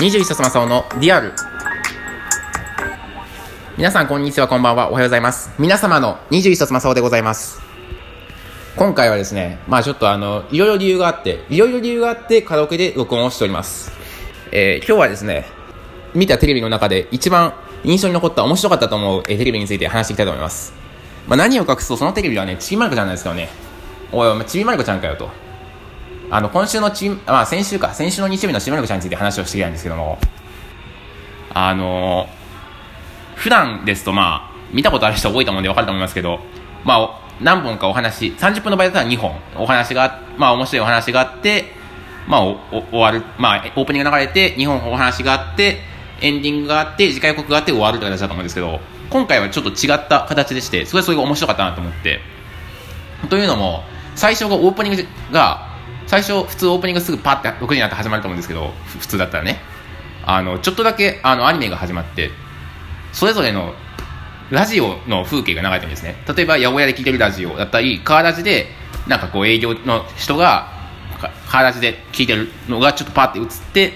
21冊正雄のリアル。皆さんこんにちはこんばんは。おはようございます。皆様の21冊正雄でございます。今回はですねまあちょっとあのいろいろ理由があっていろいろ理由があってカラオケで録音をしております。えー、今日はですね見たテレビの中で一番印象に残った面白かったと思う、えー、テレビについて話していきたいと思います。まあ何を隠すとそのテレビはねちびまる子ちゃんなんですよね。おいちびまる子ちゃんかよと。あの今週のち、まあ、先週か。先週の日曜日のしばらくちゃんについて話をしてきたんですけども。あの普段ですとまあ見たことある人多いと思うんで分かると思いますけどまあ何本かお話30分の場合だったら2本お話がまあ面白いお話があってまあ終わるまあオープニング流れて2本お話があってエンディングがあって次回予告があって終わるという形だと思うんですけど今回はちょっと違った形でしてすごいそれが面白かったなと思って。というのも最初がオープニングが最初普通オープニングすぐパッて6時になって始まると思うんですけど普通だったらね。あのちょっとだけあのアニメが始まってそれぞれのラジオの風景が流れてるんですね。例えば八百屋で聴いてるラジオだったりカーラジでなんかこう営業の人がカーラジで聴いてるのがちょっとパッて映って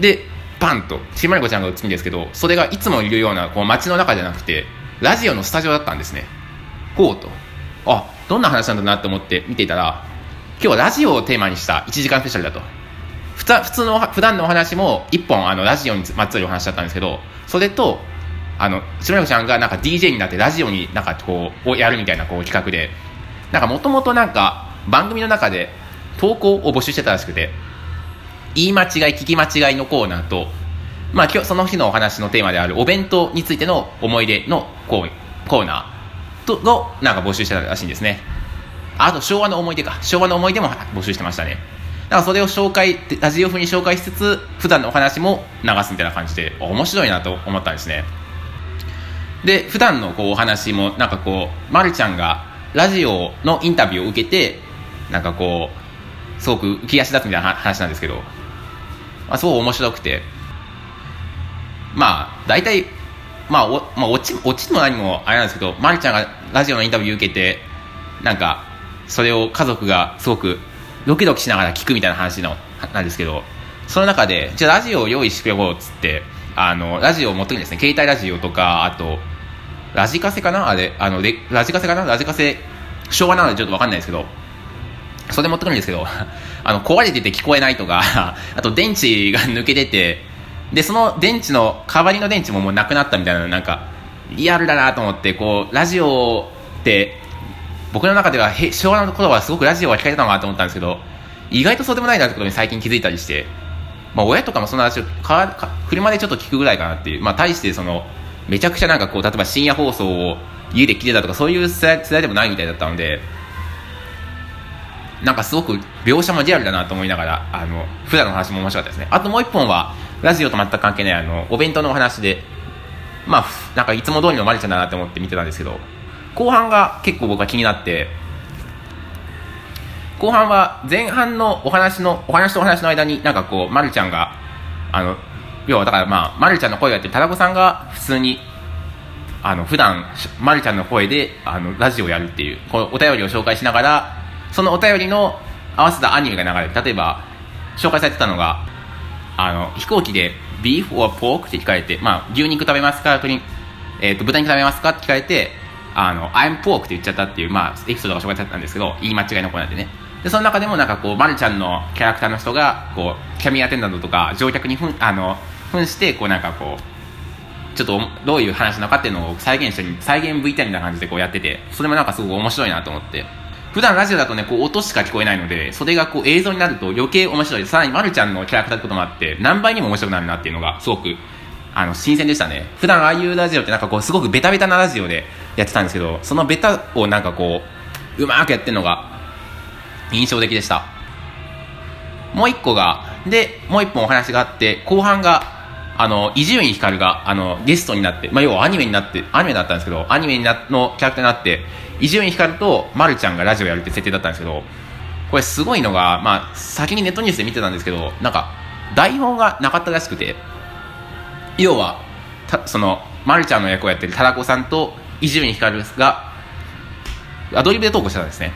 でパンとちまりこちゃんが映るんですけどそれがいつもいるようなこう街の中じゃなくてラジオのスタジオだったんですね。こうと。あどんな話なんだなと思って見ていたら今日はラジオをテーマにした1時間スペシャルだと。普通の、普段のお話も1本あのラジオにまつわるお話だったんですけど、それと、あの、白山ちゃんがなんか DJ になってラジオになんかこう、をやるみたいなこう企画で、なんかもともとなんか番組の中で投稿を募集してたらしくて、言い間違い、聞き間違いのコーナーと、まあ今日その日のお話のテーマであるお弁当についての思い出のコーナーとのなんか募集してたらしいんですね。あと昭和の思い出か。昭和の思い出も募集してましたね。だからそれを紹介、ラジオ風に紹介しつつ、普段のお話も流すみたいな感じで、面白いなと思ったんですね。で、普段のこうお話も、なんかこう、まるちゃんがラジオのインタビューを受けて、なんかこう、すごく浮き足立つみたいな話なんですけど、まあ、すごい面白くて、まあ、大体、まあ、お、まあ、落ち、落ちも何もあれなんですけど、まるちゃんがラジオのインタビュー受けて、なんか、それを家族がすごくドキドキしながら聞くみたいな話のなんですけどその中でじゃあラジオを用意してくれようっつってあのラジオを持ってくるんですね携帯ラジオとかあとラジカセかな？あれあのラジカセかな？ラジカセ昭和なのでちょっと分かんないですけどそれ持ってくるんですけど あの壊れてて聞こえないとか あと電池が抜けててでその電池の代わりの電池ももうなくなったみたいななんかリアルだなと思ってこうラジオって僕の中では昭和の頃はすごくラジオが聞かれてたのかなと思ったんですけど意外とそうでもないなってことに最近気づいたりして、まあ、親とかもそんな話を車でちょっと聞くぐらいかなっていう、まあ、対してそのめちゃくちゃなんかこう例えば深夜放送を家で聞いてたとかそういう世代でもないみたいだったのでなんかすごく描写もリアルだなと思いながらあの普段の話も面白かったですね。あともう一本はラジオと全く関係ないあのお弁当のお話でまあなんかいつも通りのマリちゃんだなと思って見てたんですけど後半が結構僕は気になって後半は前半のお話のお話とお話の間になんかこう、ま、るちゃんがあの要はだからまあ、ま、るちゃんの声をやってるタラコさんが普通にあの普段まるちゃんの声であのラジオをやるっていうこのお便りを紹介しながらそのお便りの合わせたアニメが流れる。例えば紹介されてたのがあの飛行機でビーフ or pork って聞かれて、まあ、牛肉食べますか、えーと豚肉食べますか？って聞かれてあの、I'm pork って言っちゃったっていう、まあ、エピソードが紹介されたんですけど、言い間違いの子なんでね。で、その中でもなんかこう、まるちゃんのキャラクターの人が、こう、キャミアテンダントとか、乗客にふん、あの、扮して、こうなんかこう、ちょっとどういう話なのかっていうのを再現して再現 VTR みたいな感じでこうやってて、それもなんかすごく面白いなと思って。普段ラジオだとね、こう音しか聞こえないので、それがこう映像になると余計面白い。さらにまるちゃんのキャラクターってこともあって、何倍にも面白くなるなっていうのがすごくあの、新鮮でしたね。普段ああいうラジオってなんかこう、すごくベタベタなラジオでやってたんですけど、そのベタをなんかこう、うまくやってるのが印象的でした。もう一個が、で、もう一本お話があって、後半が、あの、伊集院光が、あの、ゲストになって、まあ、要はアニメになって、アニメだったんですけど、アニメになのキャラクターになって、伊集院光とまるちゃんがラジオやるって設定だったんですけど、これすごいのが、まあ、先にネットニュースで見てたんですけど、なんか、台本がなかったらしくて、要はたそのまるちゃんの役をやってるタラコさんと伊集院光がアドリブで投稿してたんですね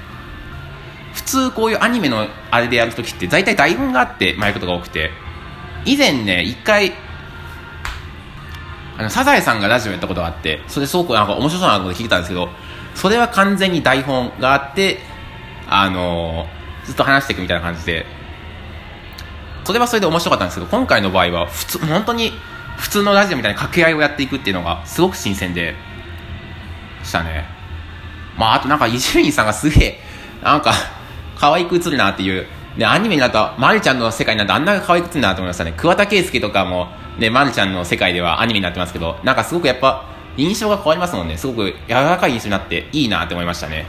普通こういうアニメのあれでやるときって大体台本があってまあ、やることが多くて以前ね、一回、あの、サザエさんがラジオやったことがあって、それすごくなんか面白そうなこと聞いたんですけど、それは完全に台本があって、あのー、ずっと話していくみたいな感じで、それはそれで面白かったんですけど、今回の場合は、普通、本当に、普通のラジオみたいな掛け合いをやっていくっていうのが、すごく新鮮で、したね。まあ、あとなんか、伊集院さんがすげえ、なんか、可愛く映るなっていう、で、アニメになった、まるちゃんの世界になってあんな可愛く映るなと思いましたね。桑田佳祐とかも、ね、まるちゃんの世界ではアニメになってますけど、なんかすごくやっぱ、印象が変わりますもんね。すごく柔らかい印象になっていいなって思いましたね。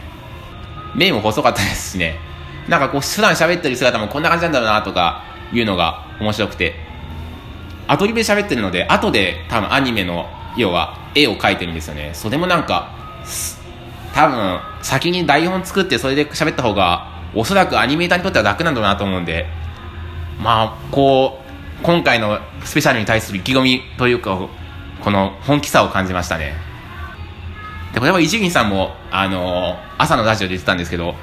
目も細かったですしね。なんかこう、普段喋ってる姿もこんな感じなんだろうなとか、いうのが面白くて。アドリブで喋ってるので、後で多分アニメの、要は絵を描いてるんですよね。それもなんか、多分、先に台本作ってそれで喋った方が、おそらくアニメーターにとっては楽なんだなと思うんで、まあ、こう、今回のスペシャルに対する意気込みというか、この本気さを感じましたね。で、これは伊集院さんも、あの、朝のラジオで言ってたんですけど、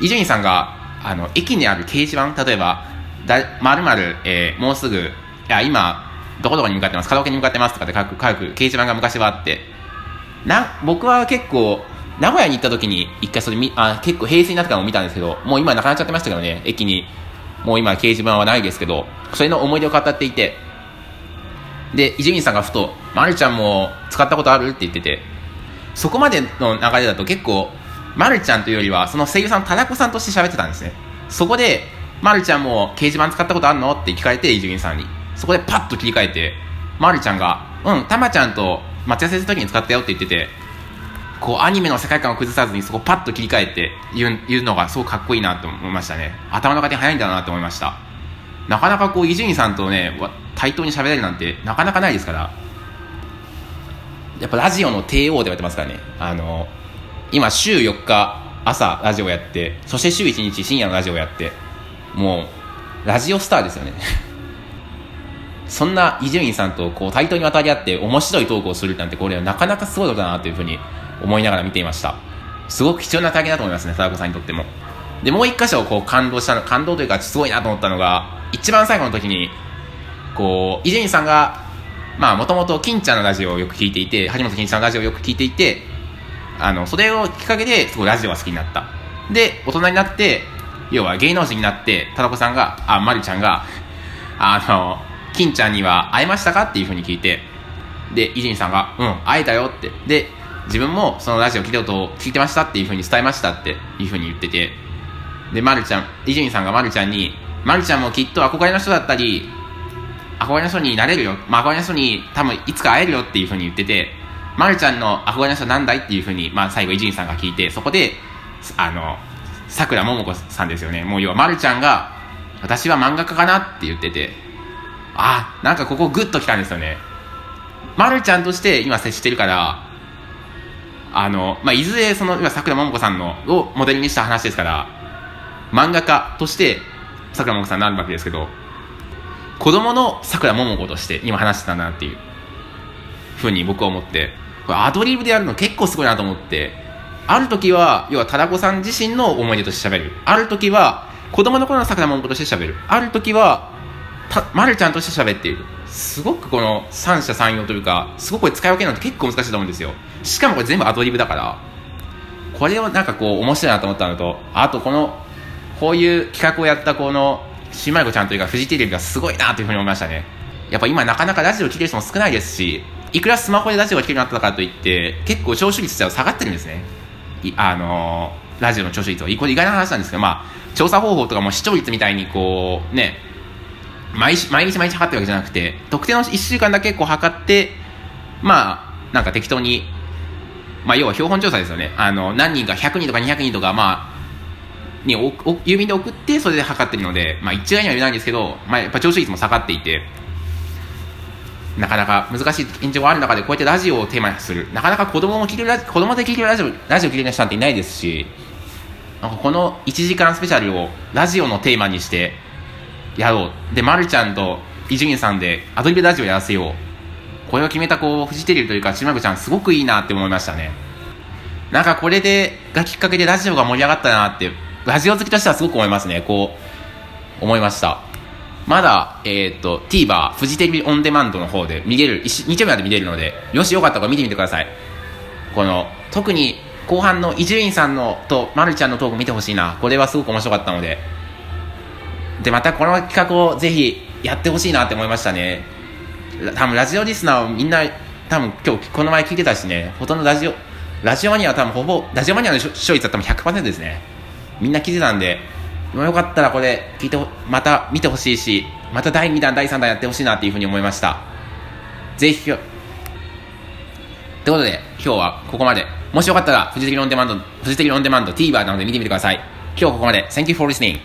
伊集院さんが、あの、駅にある掲示板、例えば、だ、まるまる、えー、もうすぐ、いや、今、どこどこに向かってます、カラオケに向かってますとかって書く、書く掲示板が昔はあって、な、僕は結構、名古屋に行った時に一回それみ、あ、結構平成になってからも見たんですけど、もう今なくなっちゃってましたけどね、駅に、もう今掲示板はないですけど、それの思い出を語っていて、で、伊集院さんがふと、まるちゃんも使ったことあるって言ってて、そこまでの流れだと結構、まるちゃんというよりは、その声優さん、田中さんとして喋ってたんですね。そこで、まるちゃんも掲示板使ったことあるのって聞かれて、伊集院さんに。そこでパッと切り替えて、まるちゃんが、うん、たまちゃんと待ち合わせするときに使ったよって言ってて、こうアニメの世界観を崩さずにそこパッと切り替えて言う言うのがすごくかっこいいなと思いましたね。頭の回転早いんだなと思いました。なかなかこう伊集院さんとね、対等に喋れるなんてなかなかないですから、やっぱラジオの帝王で言われてますからね。あの、今週4日朝ラジオやって、そして週1日深夜のラジオやって、もう、ラジオスターですよね。そんな伊集院さんとこう対等に渡り合って面白いトークをするなんてこれはなかなかすごいことだなというふうに思いながら見ていました。すごく貴重な体験だと思いますね、貞子さんにとっても。で、もう一箇所こう感動したの、感動というかすごいなと思ったのが、一番最後の時に、こう、伊集院さんが、まあ、もともと金ちゃんのラジオをよく聞いていて、橋本金ちゃんのラジオをよく聞いていて、あの、それをきっかけで、すごいラジオが好きになった。で、大人になって、要は芸能人になって、田中さんが、あ、まりちゃんが、あの、金ちゃんには会えましたかっていうふうに聞いて、で、伊集院さんが、うん、会えたよって。で、自分もそのラジオ聞いたことを聞いてましたっていうふうに伝えましたっていうふうに言ってて、で、まるちゃん、伊集院さんがまるちゃんに、まるちゃんもきっと憧れの人だったり、憧れの人になれるよ。まあ、憧れの人に多分いつか会えるよっていうふうに言ってて、まるちゃんの憧れの人なんだいっていうふうに、まあ、最後伊集院さんが聞いて、そこで、あの、桜ももこさんですよね。もう要はまるちゃんが、私は漫画家かなって言ってて、あ、なんかここグッときたんですよね。まるちゃんとして今接してるから、あの、まあ、いずれその、今桜ももこさんの、をモデルにした話ですから、漫画家として桜ももこさんになるわけですけど、子供の桜ももことして今話してたんだなっていうふうに僕は思って、これアドリブでやるの結構すごいなと思って、ある時は、要は、ただこさん自身の思い出として喋る。ある時は、子供の頃の桜ももことして喋る。ある時は、た、まるちゃんとして喋っている。すごくこの三者三様というか、すごく使い分けるのって結構難しいと思うんですよ。しかもこれ全部アドリブだから、これをなんかこう面白いなと思ったのと、あとこの、こういう企画をやったこの、しまいこちゃんというかフジテレビがすごいなというふうに思いましたね。やっぱ今なかなかラジオ聴ける人も少ないですし、いくらスマホでラジオが聴けるようになったかといって、結構聴取率は下がってるんですね。あのー、ラジオの聴取率は。これ意外な話なんですけど、まあ、調査方法とかも視聴率みたいにこう、ね、毎日毎日毎日測ってるわけじゃなくて、特定の1週間だけこう測って、まあ、なんか適当に、まあ、要は標本調査ですよね。あの、何人か、100人とか200人とか、まあ、におお郵便で送って、それで測ってるので、まあ、一概には言えないんですけど、まあ、やっぱ聴取率も下がっていて、なかなか難しい現状がある中で、こうやってラジオをテーマにする。なかなか子供も聞ける、子供で聞けるラジオ、ラジオ聞ける人なんていないですし、なんかこの1時間スペシャルをラジオのテーマにして、やろう。で、まるちゃんと伊集院さんでアドリブラジオやらせよう。これを決めたこう、フジテレビというか、ちまぐちゃんすごくいいなって思いましたね。なんかこれで、がきっかけでラジオが盛り上がったなって、ラジオ好きとしてはすごく思いますね。こう、思いました。まだ、えっ、と、TVer、フジテレビオンデマンドの方で見れる、日曜日まで見れるので、よしよかったら見てみてください。この、特に後半の伊集院さんのと、まるちゃんのトーク見てほしいな。これはすごく面白かったので。で、またこの企画をぜひやってほしいなって思いましたね。多分ラジオリスナーみんな、多分今日この前聞いてたしね、ほとんどラジオ、ラジオマニアは多分ほぼ、ラジオマニアの視聴率は多分100%ですね。みんな聞いてたんで、よかったらこれ聞いてまた見てほしいし、また第2弾、第3弾やってほしいなっていうふうに思いました。ぜひ、ということで、今日はここまで。もしよかったら、フジテレビオンデマンド、フジテレビオンデマンド TVer なので見てみてください。今日はここまで。Thank you for listening.